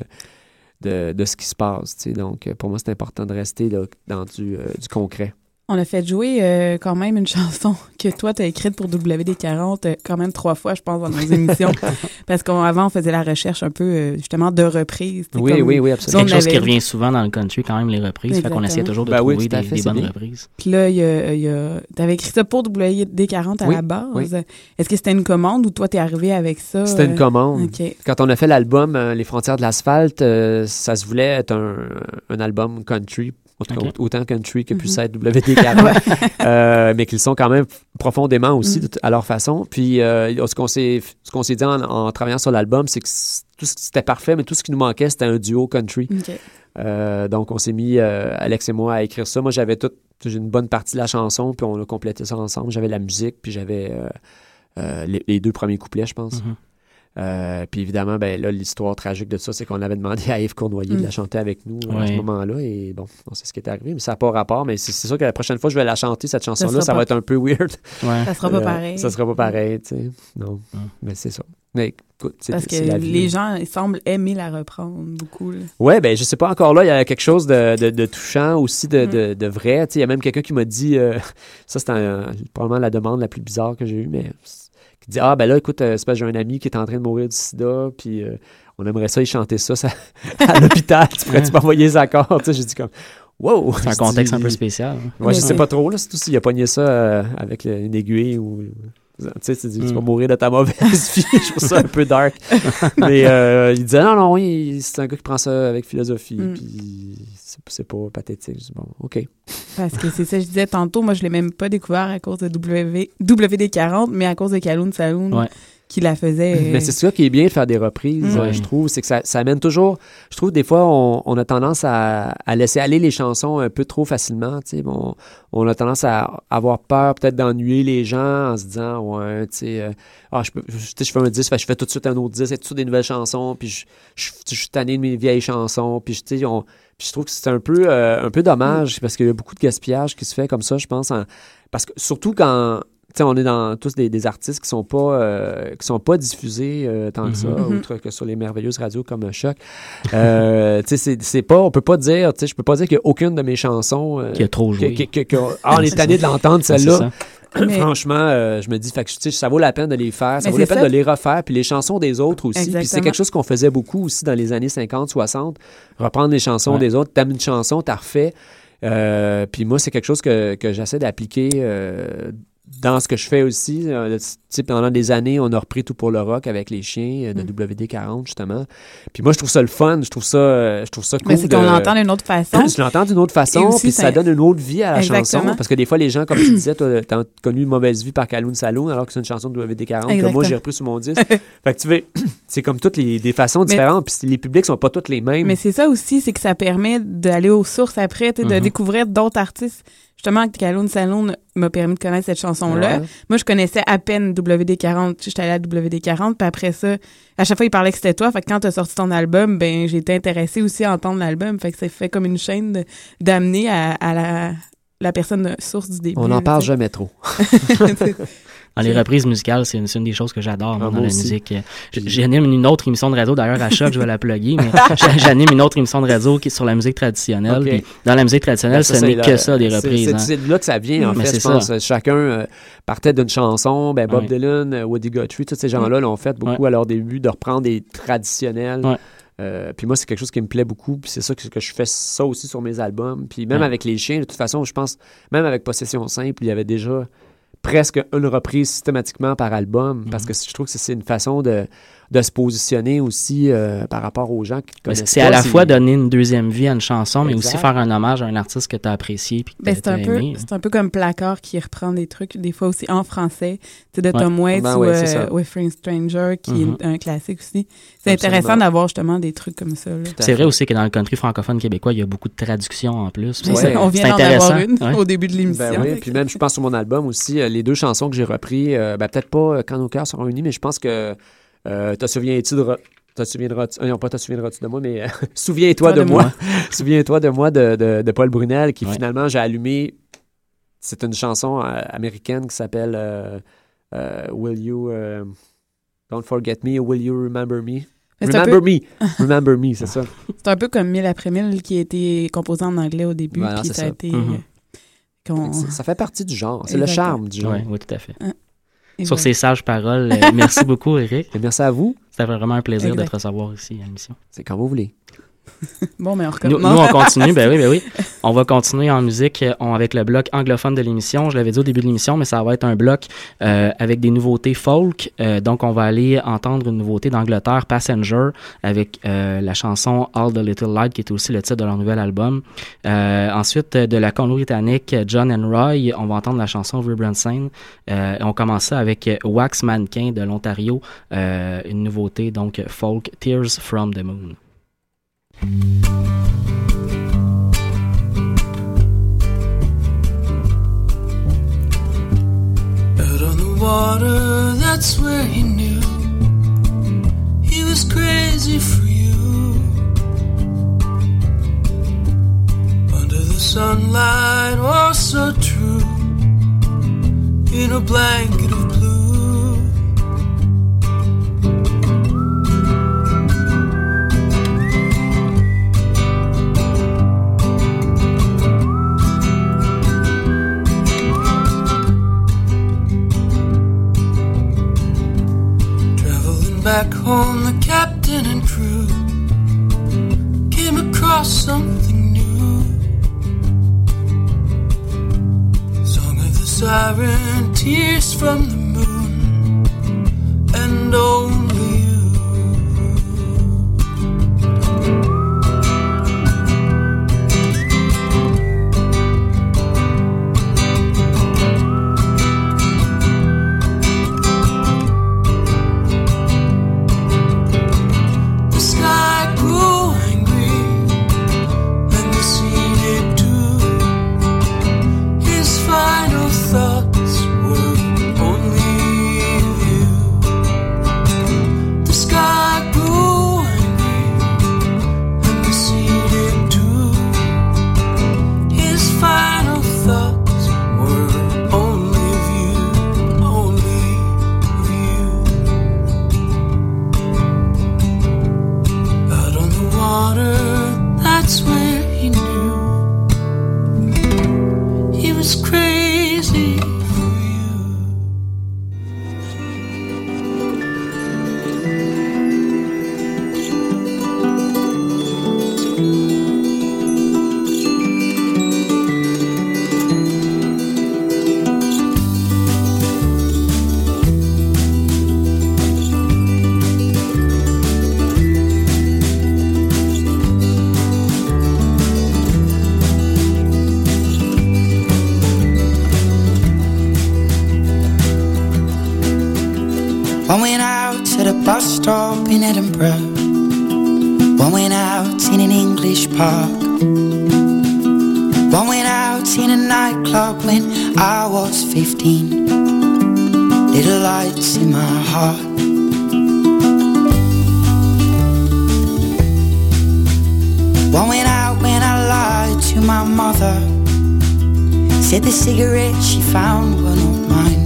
de, de ce qui se passe. tu sais. Donc, pour moi, c'est important de rester là, dans du, euh, du concret. On a fait jouer euh, quand même une chanson que toi, tu as écrite pour WD40 euh, quand même trois fois, je pense, dans nos émissions. Parce qu'avant, on faisait la recherche un peu, euh, justement, de reprises. Oui, comme- oui, oui, C'est absolument. quelque chose qui revient souvent dans le country, quand même, les reprises. Fait qu'on essaie Exactement. toujours de Ben oui, trouver à des, fait, des bonnes bien. reprises. Puis là, y a, il y a- t'avais écrit ça pour WD40 à Oui, la base. oui. Est-ce que c'était une commande ou toi, t'es arrivé avec ça? C'était une commande. Quand on a fait l'album Les frontières de l'asphalte, euh, ça se voulait être un, un album country, en tout cas, Ok. autant country que puisse Mhm. être WD40, euh, mais qu'ils sont quand même profondément aussi Mhm. à leur façon. Puis euh, ce qu'on s'est ce qu'on s'est dit en, en travaillant sur l'album, c'est que tout ce- c'était parfait, mais tout ce qui nous manquait, c'était un duo country. Euh, donc on s'est mis, euh, Alex et moi, à écrire ça. Moi, j'avais toute une bonne partie de la chanson, puis on a complété ça ensemble. J'avais la musique, puis j'avais euh, les, les deux premiers couplets, je pense. Mhm. Euh, puis évidemment, ben là, l'histoire tragique de ça, c'est qu'on avait demandé à Yves Cournoyer de Mm. la chanter avec nous euh, à ce moment-là. Et bon, on sait ce qui est arrivé, mais ça n'a pas rapport. Mais c'est c'est sûr que la prochaine fois que je vais la chanter, cette chanson-là, ça, va être un peu weird. Ouais. Ça sera pas Euh, pareil. Ça sera pas pareil, tu sais. Non, Mm. mais c'est ça. Mais écoute, c'est Parce que c'est la vie. les gens ils semblent aimer la reprendre beaucoup. Ouais, ben je sais pas encore là, il y a quelque chose de, de- de touchant aussi, de, Mm. de, de vrai. Tu sais, Il y a même quelqu'un qui m'a dit, euh, ça c'est probablement la demande la plus bizarre que j'ai eue, mais dit Ah ben là, écoute, euh, c'est parce que j'ai un ami qui est en train de mourir du sida, puis euh, on aimerait ça y chanter ça, ça à l'hôpital, tu pourrais-tu m'envoyer les accords? Tu sais, j'ai dit comme Wow! C'est un contexte dis- un peu spécial. hein. Ouais, je sais c'est- pas trop, là, surtout s'il a pogné ça euh, avec le- une aiguille ou Tu sais, tu dis, tu vas Mm. mourir de ta mauvaise vie. je trouve ça un peu dark. Mais euh, il disait, non, non, oui, c'est un gars qui prend ça avec philosophie. Mm. Puis c'est- c'est pas pathétique. Je dis, bon, OK. Parce que c'est ça, je disais tantôt, moi, je l'ai même pas découvert à cause de w, WD-40, mais à cause de Kaloun Saloon Ouais. Qui la faisait. euh, Mais c'est ça qui est bien de faire des reprises, Mm. euh, je trouve. C'est que ça, ça amène toujours. Je trouve des fois, on, on a tendance à, à laisser aller les chansons un peu trop facilement. tu sais. Bon, on a tendance à avoir peur peut-être d'ennuyer les gens en se disant, ouais, tu sais, euh, ah, je, peux, je, fais un disque, fait que je fais tout de suite un autre disque, et tout de suite des nouvelles chansons, puis je, je, je suis tanné de mes vieilles chansons, puis je- on- puis je trouve que c'est un peu, euh, un peu dommage parce qu'il y a beaucoup de gaspillage qui se fait comme ça, je pense. en- parce que surtout quand on est dans tous des, des artistes qui sont pas euh, qui sont pas diffusés euh, tant que ça, Mhm. outre que sur les merveilleuses radios comme euh, Choc. Euh, c'est- c'est pas, on peut pas dire, je peux pas dire qu'il a aucune de mes chansons euh, Qui a trop joué. que- que- que- que- ah, on est tanné de l'entendre celle-là. Mais- Franchement, euh, je me dis, fait que, ça vaut la peine de les faire, ça Mais vaut la peine ça. de les refaire, puis les chansons des autres aussi. Puis c'est quelque chose qu'on faisait beaucoup aussi dans les années 50, 60, reprendre les chansons Ouais. des autres, t'aimes une chanson, t'as refait. Euh, puis moi, c'est quelque chose que, que j'essaie d'appliquer euh, dans ce que je fais aussi. Euh, pendant des années, on a repris tout pour le rock avec les chiens euh, de Mm. WD-40, justement. Puis moi, je trouve ça le fun, je trouve ça, euh, je trouve ça cool. Mais c'est qu'on l'entend d'une autre façon. je l'entends d'une autre façon, aussi, puis ça, ça- donne une autre vie à la Exactement. chanson. Parce que des fois, les gens, comme tu disais, t'as connu une mauvaise vie par Kaloun Saloon, alors que c'est une chanson de WD-40 que moi, Exactement. j'ai repris sur mon disque. fait que tu veux, c'est comme toutes les des façons Mais- différentes, puis les publics sont pas tous les mêmes. Mais c'est ça aussi, c'est que ça permet d'aller aux sources après, sais, de Mhm. découvrir d'autres artistes. Justement, Kaloun Saloon m'a permis de connaître cette chanson-là. Ouais. Moi, je connaissais à peine WD-40. Tu sais, J'étais allée à WD-40, puis après ça, à chaque fois, il parlait que c'était toi. Fait que quand t'as sorti ton album, ben, j'ai été intéressée aussi à entendre l'album. Fait que ça fait comme une chaîne d'amener à, à la, la personne source du début. On n'en parle jamais trop. Dans les reprises musicales, c'est une, des choses que j'adore Ah, dans la aussi. musique. Euh, J'anime une autre émission de radio, d'ailleurs à choc, je vais la plugger, mais j'a- j'anime une autre émission de radio qui est sur la musique traditionnelle. Puis Dans la musique traditionnelle, Ben, ce n'est que ça, des reprises. C'est hein. là que ça vient, en Mais fait, c'est je pense. ça. Chacun euh, partait d'une chanson. Ben, Bob. Dylan, euh, Woody Guthrie, tous ces gens-là l'ont fait beaucoup à leur début, de reprendre des traditionnels. Euh, puis moi, c'est quelque chose qui me plaît beaucoup. Puis c'est ça que, que je fais ça aussi sur mes albums. Puis même Ouais. avec les chiens, de toute façon, je pense, même avec Possession Simple, il y avait déjà presque une reprise systématiquement par album. Mhm. Parce que je trouve que c'est une façon de, de se positionner aussi euh, par rapport aux gens qui Ben, connaissent C'est à la fois donner une deuxième vie à une chanson, mais aussi faire un hommage à un artiste que tu as apprécié puis Ben, c'est un, peu, c'est un peu comme Placard qui reprend des trucs, des fois aussi en français, de Ouais. Tom Waits Ben ou ouais, euh. Whispering Stranger, qui est un classique aussi. C'est intéressant d'avoir justement des trucs comme ça. C'est vrai aussi que dans le country francophone québécois, il y a beaucoup de traductions en plus. C'est Ouais. on vient C'est d'en avoir intéressant, une ouais. au début de l'émission. Ben oui, puis même, je pense sur mon album aussi, euh, les deux chansons que j'ai repris, euh, ben, peut-être pas euh, Quand nos cœurs seront unis, mais je pense que euh, Te souviens-tu de. re- Te souviendras-tu, non, pas te souviendras-tu de moi, mais euh, souviens-toi de, moi. souviens-toi de moi de, de- de Paul Brunel, qui Ouais. finalement j'ai allumé. C'est une chanson euh, américaine qui s'appelle euh, euh, Will You. Don't Forget Me, Will You Remember Me? Remember peu- Me. Remember Me, c'est ça. C'est un peu comme Mille après Mille qui a été composé en anglais au début, Voilà, puis c'est ça a été... Fait partie du genre. C'est le charme du genre. Oui, oui, tout à fait. Et Sur voilà. ces sages paroles, euh, merci beaucoup, Eric. Et merci à vous. C'était vraiment un plaisir Exact. de te recevoir ici à l'émission. C'est quand vous voulez. Bon, mais on Nous, recommence. nous, on continue, ben oui, ben oui. On va continuer en musique euh, on- avec le bloc anglophone de l'émission. Je l'avais dit au début de l'émission, mais ça va être un bloc euh, avec des nouveautés folk. Euh, donc, on va aller entendre une nouveauté d'Angleterre, Passenger, avec euh, la chanson All the Little Light, qui est aussi le titre de leur nouvel album. Ensuite, de la Colombie-Britannique, John and Roy, on va entendre la chanson Vibrant Scene. On commence ça avec Wax Mannequin de l'Ontario, une nouveauté, donc folk, Tears from the Moon. Out on the water, that's where he knew he was crazy for you. Under the sunlight, oh so true, in a blanket of blue. back home, the captain and crew came across something new. Song of the siren, tears from the moon, and oh. 15. Little lights in my heart. One went out when I lied to my mother. Said the cigarettes she found were not mine.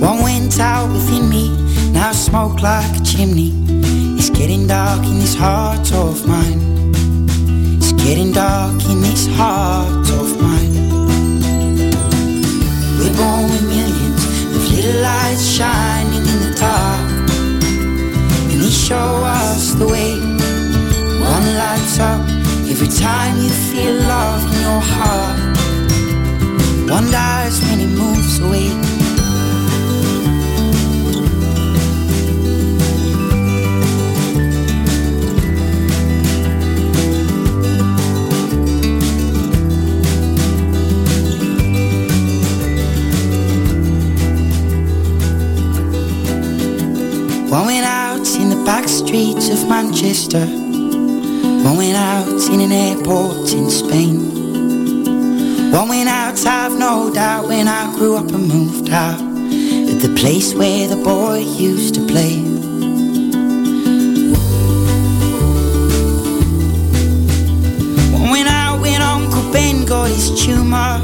One went out within me, now I smoke like a chimney. It's getting dark in this heart of mine. It's getting dark in this heart born with millions of little lights shining in the dark. And they show us the way. One lights up every time you feel love in your heart. One dies when it moves away. One went out in the back streets of Manchester. One went out in an airport in Spain. One went out, I've no doubt, when I grew up and moved out. At the place where the boy used to play. Went out when Uncle Ben got his tumor.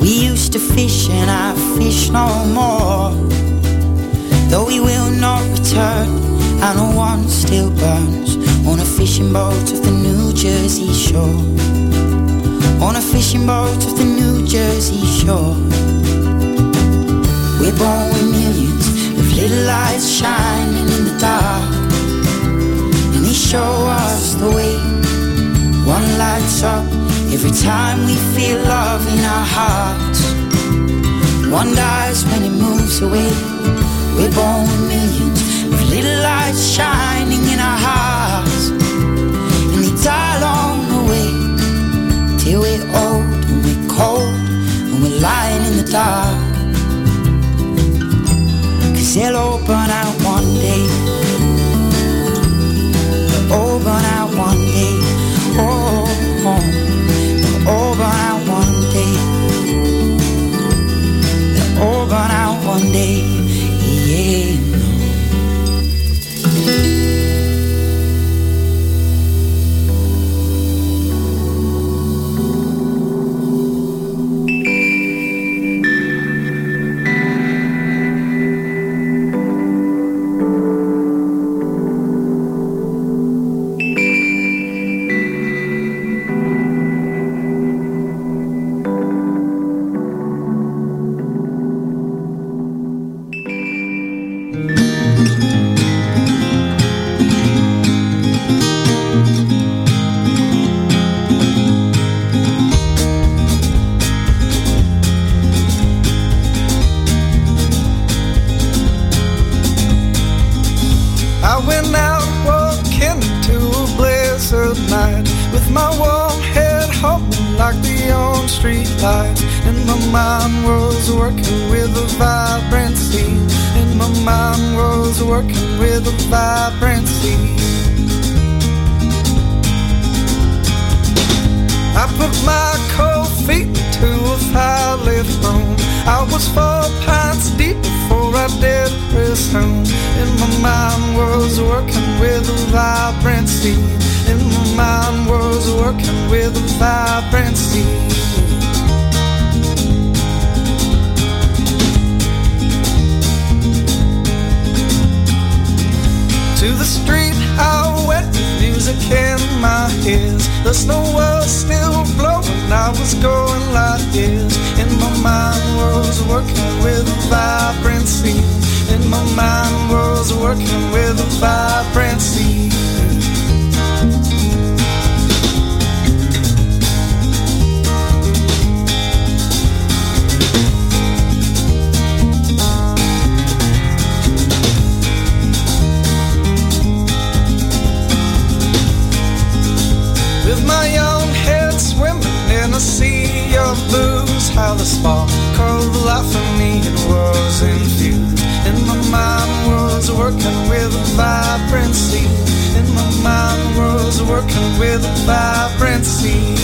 We used to fish and I fish no more. Though he will not return, I know one still burns on a fishing boat of the New Jersey shore. On a fishing boat of the New Jersey shore. We're born with millions of little lights shining in the dark. And they show us the way. One lights up every time we feel love in our hearts. One dies when it moves away. We're born with millions of little lights shining in our hearts. And they die along the way till we're old and we're cold and we're lying in the dark. Cause they'll burn out one day. They'll burn out one day. Oh, oh. they'll burn out one day. They'll burn out one day. With vibrancy.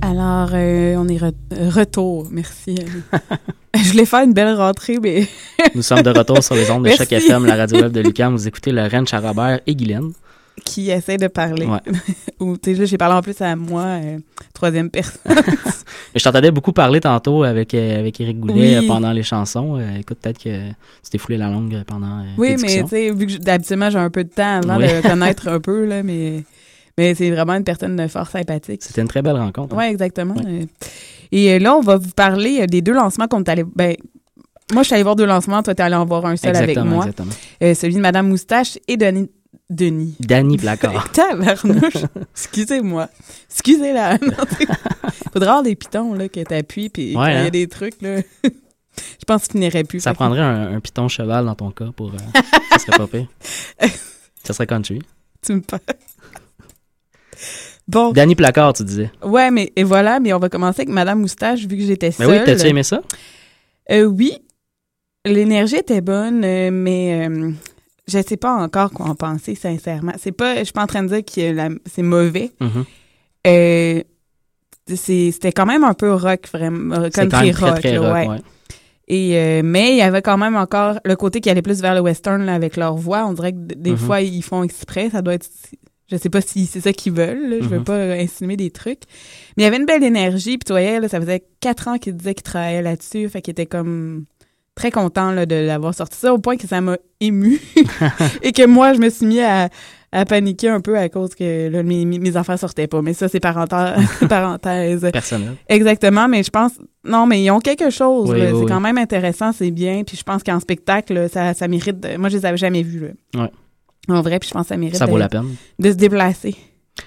Alors, euh, on est re- retour. Merci. Je voulais faire une belle rentrée, mais Nous sommes de retour sur les ondes de. Choc FM, la radio web de Lucam. Vous écoutez Lorraine Charabert et Guylaine. qui essaie de parler. Ouais. Ou, tu sais, là, j'ai parlé en plus à moi, euh, troisième personne. Je t'entendais beaucoup parler tantôt avec, euh, avec Éric Goulet Oui. euh, pendant les chansons. Euh, écoute, peut-être que tu t'es foulé la langue pendant oui, mais tu sais, vu que d'habituellement, j'ai un peu de temps avant Oui. de le connaître un peu, là, mais, mais c'est vraiment une personne fort sympathique. C'était une très belle rencontre. hein. Oui, exactement. Et euh, là, on va vous parler euh, des deux lancements qu'on est allé. Ben, moi, je suis allée voir deux lancements. Toi, tu es allé en voir un seul avec moi. exactement. Euh, celui de Madame Moustache et Denis. Denis. Danny Placard. Tabarnouche. Excusez-moi. Excusez-la. Faudrait avoir des pitons là, que t'appuies, puis Ouais, il y hein. a des trucs, là. Je pense qu'il n'irait plus. Ça Fait prendrait un, un piton cheval dans ton cas pour. euh, ça serait pas pire. Ça serait country. Tu me parles. Bon. Danny Placard, tu disais. Ouais, mais et voilà, mais on va commencer avec Madame Moustache, vu que j'étais Mais seule. oui, t'as-tu aimé ça? Euh, oui. L'énergie était bonne, euh, mais euh, je sais pas encore quoi en penser, sincèrement. C'est pas, je suis pas en train de dire que c'est mauvais. Mhm. Euh, c'était quand même un peu rock, vraiment, country très, rock, très là, rock, ouais. ouais. Et euh, mais il y avait quand même encore le côté qui allait plus vers le western là, avec leur voix. On dirait que des Mhm. fois ils font exprès. Ça doit être, je sais pas si c'est ça qu'ils veulent. là. Je veux Mhm. pas insinuer des trucs. Mais il y avait une belle énergie. Puis tu voyais, là, ça faisait quatre ans qu'il disait qu'il travaillait là-dessus. Fait qu'il était comme très content là, de l'avoir sorti ça au point que ça m'a ému et que moi je me suis mis à, à paniquer un peu à cause que là, mes, mes affaires sortaient pas. Mais ça c'est parenthèse. Personnel. Exactement, mais je pense non, mais ils ont quelque chose. Oui, là. oui, c'est oui. quand même intéressant, c'est bien. Puis je pense qu'en spectacle, ça mérite. de- Moi, je les avais jamais vus. Là. Ouais. En vrai, puis je pense que ça mérite. Ça de, vaut la peine. de se déplacer.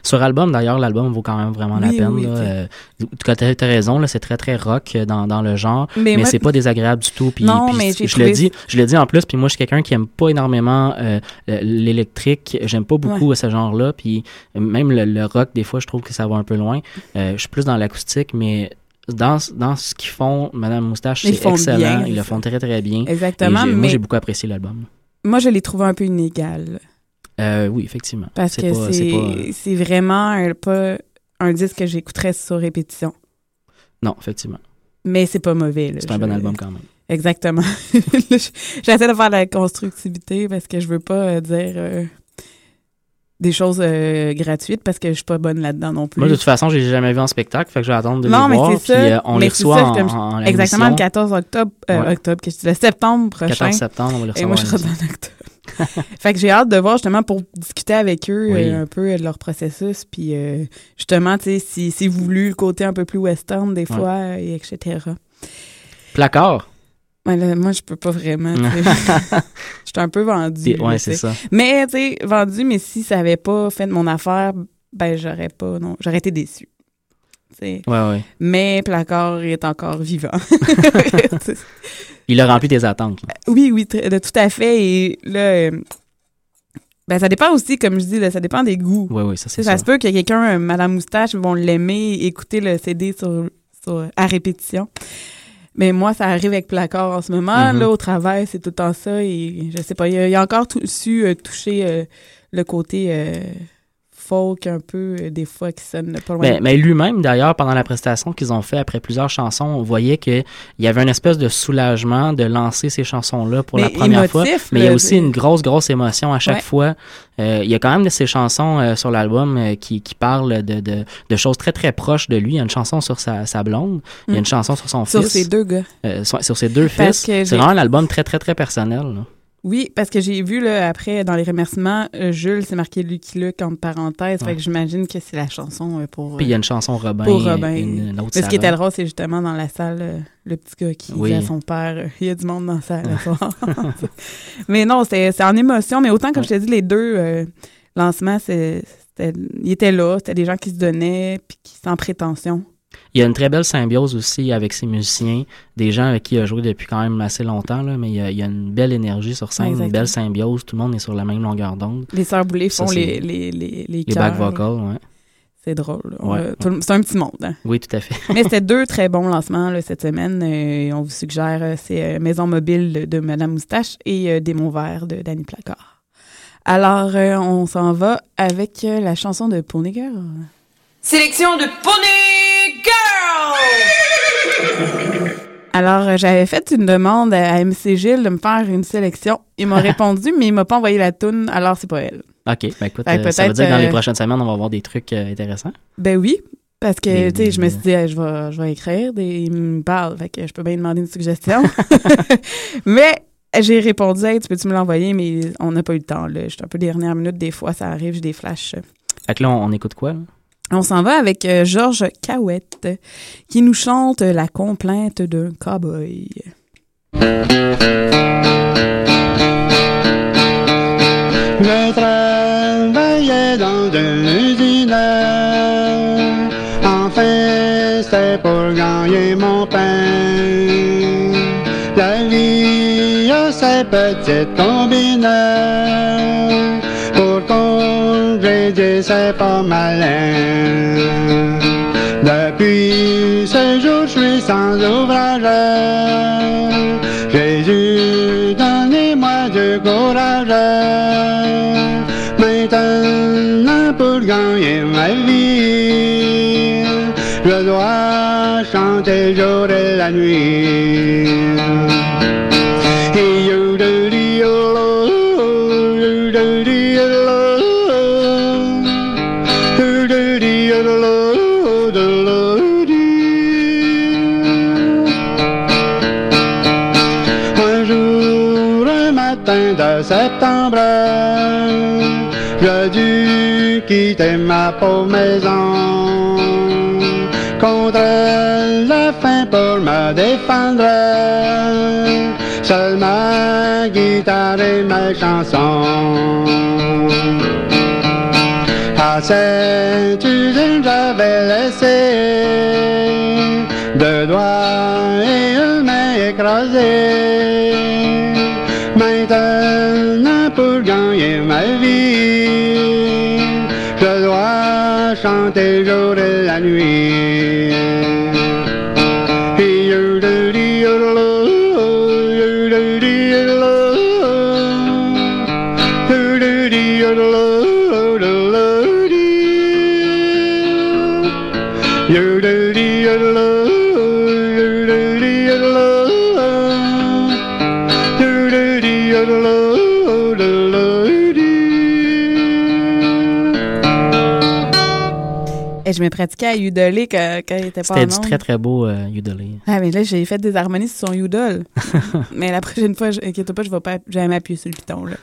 Sur album, d'ailleurs, l'album vaut quand même vraiment la peine. oui, là. Euh, tu as, raison, là, c'est très très rock euh, dans, dans le genre, Mais mais, c'est pas désagréable du tout. Puis, Non, puis mais je le trouvé- dis, je le dis en plus. Puis moi, je suis quelqu'un qui aime pas énormément euh, l'électrique. J'aime pas beaucoup Ouais. ce genre-là. Puis même le, le rock, des fois, je trouve que ça va un peu loin. Euh, je suis plus dans l'acoustique, mais dans, dans ce qu'ils font, Madame Moustache, Ils c'est font excellent. bien, Ils le font très très bien. Exactement, Et j'ai- Moi, mais- j'ai beaucoup apprécié l'album. Moi, je l'ai trouvé un peu inégal. Euh, oui, effectivement. Parce que pas- c'est pas- vraiment un- pas un disque que j'écouterais sur répétition. Non, effectivement. Mais c'est pas mauvais. C'est un bon album quand même. Exactement. J'essaie de faire la constructivité parce que je veux pas euh, dire euh, des choses euh, gratuites parce que je suis pas bonne là-dedans non plus. Moi, de toute façon, je l'ai jamais vu en spectacle, fait que je vais attendre de non, les mais voir. c'est ça. Puis euh, on mais les reçoit ça, en, comme- en- en Exactement, le émission. 14 octobre, euh, Ouais. octobre, que je dis, le septembre prochain. 14 septembre, on va les Et moi, je recevoir serai en octobre. fait que j'ai hâte de voir justement pour discuter avec eux Oui. un peu de leur processus. Puis justement, tu sais, si c'est voulu, le côté un peu plus western des fois, et etc. Placard. Ouais, là, moi, je peux pas vraiment. Je suis un peu vendue. Ouais, c'est ça. Mais, tu sais, vendue, mais si ça avait pas fait de mon affaire, ben, j'aurais pas, non, j'aurais été déçue. Ouais, ouais. Mais Placard est encore vivant. Il a rempli tes attentes. là. oui, oui, tout à fait. Et là, euh, ben, ça dépend aussi, comme je dis, là, ça dépend des goûts. Ouais, ouais, ça, c'est ça ça. se peut ait quelqu'un, euh, Madame Moustache, vont l'aimer, écouter le CD sur, sur- à répétition. Mais moi, ça arrive avec Placard en ce moment. Mhm. Là, au travail, c'est tout le temps ça. Et je sais pas, il a, il a encore tout- su euh, toucher euh, le côté euh, folk un peu, euh, des fois, qui sonne pas loin. Ben, mais lui-même, d'ailleurs, pendant la prestation qu'ils ont fait après plusieurs chansons, on voyait qu'il y avait une espèce de soulagement de lancer ces chansons-là pour la première émotif, fois. Mais il y a aussi une grosse, grosse émotion à chaque Ouais. fois. Euh, il y a quand même de ces chansons euh, sur l'album euh, qui, qui parlent de, de, de choses très, très proches de lui. Il y a une chanson sur sa, sa blonde. Il y a Mm. une chanson sur son Sur fils. ses deux gars. Sur, sur ses deux Parce fils. C'est vraiment un album très, très, très personnel. là. Oui, parce que j'ai vu là, après dans les remerciements, euh, Jules, c'est marqué Lucky Luke entre parenthèses. Ouais. Fait que j'imagine que c'est la chanson euh, pour. Puis il y a une chanson Robin Pour Robin. une- une autre Mais ce qui était drôle, c'est justement dans la salle, euh, le petit gars qui Oui. dit à son père euh, Il y a du monde dans la salle mais non, c'est en émotion. Mais autant, comme je te dis, les deux euh, lancements, c'est- c'était- ils étaient là. C'était des gens qui se donnaient, puis qui sans prétention. Il y a une très belle symbiose aussi avec ses musiciens, des gens avec qui il a joué depuis quand même assez longtemps, là, mais il y, a, il y a une belle énergie sur scène, une belle symbiose, tout le monde est sur la même longueur d'onde. Les sœurs Boulay font les, les, les, les, Les back vocals, ouais. C'est drôle. Ouais, C'est un petit monde. hein. Oui, tout à fait. Mais c'était deux très bons lancements là, cette semaine. Euh, on vous suggère, euh, c'est euh, Maison Mobile de, de Madame Moustache et euh, Démon Vert de Danny Placard. Alors, euh, on s'en va avec euh, la chanson de Pony Girl. Sélection de Pony Alors, euh, j'avais fait une demande à MC Gilles de me faire une sélection. Il m'a répondu, mais il m'a pas envoyé la toune, alors c'est pas elle. OK, ben écoute, euh, ça veut dire que dans les euh, prochaines semaines, on va avoir des trucs euh, intéressants. Ben oui, parce que, tu sais, je me suis dit, je vais, je vais écrire, des, il me parle, fait que je peux bien demander une suggestion. mais j'ai répondu, hey, tu peux-tu me l'envoyer, mais on n'a pas eu le temps, là. J'étais un peu dernière minute, des fois, ça arrive, j'ai des flashs. Fait que là, on, on écoute quoi? là? On s'en va avec euh, Georges Cahouette, qui nous chante La complainte d'un cowboy. Je travaillais dans une usine. Enfin, c'était pour gagner mon pain. La vie combines. Pour congédier, c'est pas malin. Depuis ce jour, je suis sans ouvrage. Jésus, donnez-moi du courage. Maintenant, pour gagner ma vie, je dois chanter jour et la nuit. Dû quitter ma pauvre maison contre la faim pour me défendre. Seule ma guitare et ma chanson. À cette usine, j'avais laissé deux doigts et une main écrasée. Maintenant, pour gagner ma vie, chanter jour et la nuit. Je me pratiquais à udoler quand, quand il était pas C'était du très, très beau euh, ukulélé. Ah, mais là, j'ai fait des harmonies sur son udol. mais la prochaine fois, je- inquiète pas, je vais pas jamais m'appuyer sur le piton. Là.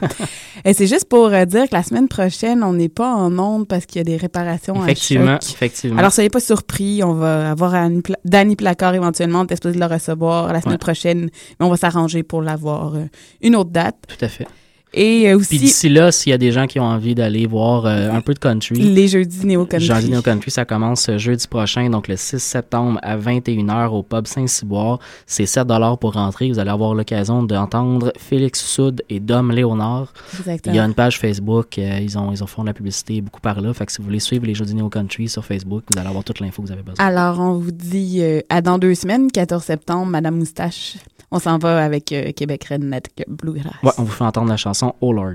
Et c'est juste pour euh, dire que la semaine prochaine, on n'est pas en onde parce qu'il y a des réparations Effectivement, à choc. effectivement. Alors, soyez pas surpris. On va avoir Annie Pla- Danny Placard éventuellement. On est supposé de le recevoir la semaine Ouais. prochaine. Mais on va s'arranger pour l'avoir euh, une autre date. Tout à fait. Et euh, aussi, Puis d'ici là, s'il y a des gens qui ont envie d'aller voir euh, un peu de country, les jeudis néo-country. Jeudi Néo Country, ça commence euh, jeudi prochain, donc le 6 septembre à 21h au pub Saint-Cyboire. C'est 7 pour rentrer. Vous allez avoir l'occasion d'entendre Félix Soud et Dom Léonard. Exactement. Il y a une page Facebook, euh, ils ont ils ont fait de la publicité beaucoup par là. Fait que si vous voulez suivre les Jeudi Néo Country sur Facebook, vous allez avoir toute l'info que vous avez besoin. Alors, on vous dit euh, à dans deux semaines, 14 septembre, Madame Moustache. On s'en va avec euh, Québec Redneck Bluegrass. Ouais, on vous fait entendre la chanson Oh Lord.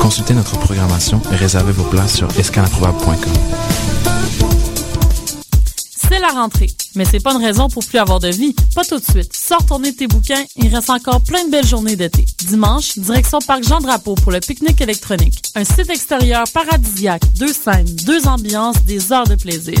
Consultez notre programmation et réservez vos places sur escaleimprobable.com. C'est la rentrée, mais c'est pas une raison pour plus avoir de vie. Pas tout de suite. Sors tourner tes bouquins, il reste encore plein de belles journées d'été. Dimanche, direction Parc Jean-Drapeau pour le pique-nique électronique. Un site extérieur paradisiaque, deux scènes, deux ambiances, des heures de plaisir.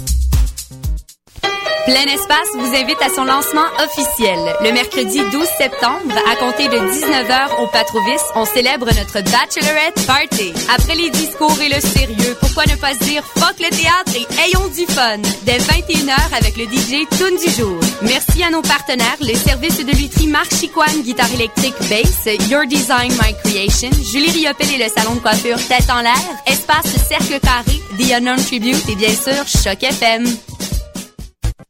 Plein Espace vous invite à son lancement officiel. Le mercredi 12 septembre, à compter de 19h au Patrovis, on célèbre notre Bachelorette Party. Après les discours et le sérieux, pourquoi ne pas se dire fuck le théâtre et ayons du fun? Dès 21h avec le DJ Tune du jour. Merci à nos partenaires, les services de lutherie Marc Chicoine, guitare électrique bass, Your Design My Creation, Julie Riopel et le salon de coiffure Tête en l'air, Espace Cercle Carré, The Unknown Tribute et bien sûr Choc FM.